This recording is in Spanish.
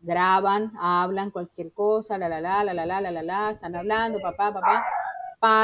graban, hablan cualquier cosa, la la la, la la la, la la la, están hablando, papá, papá,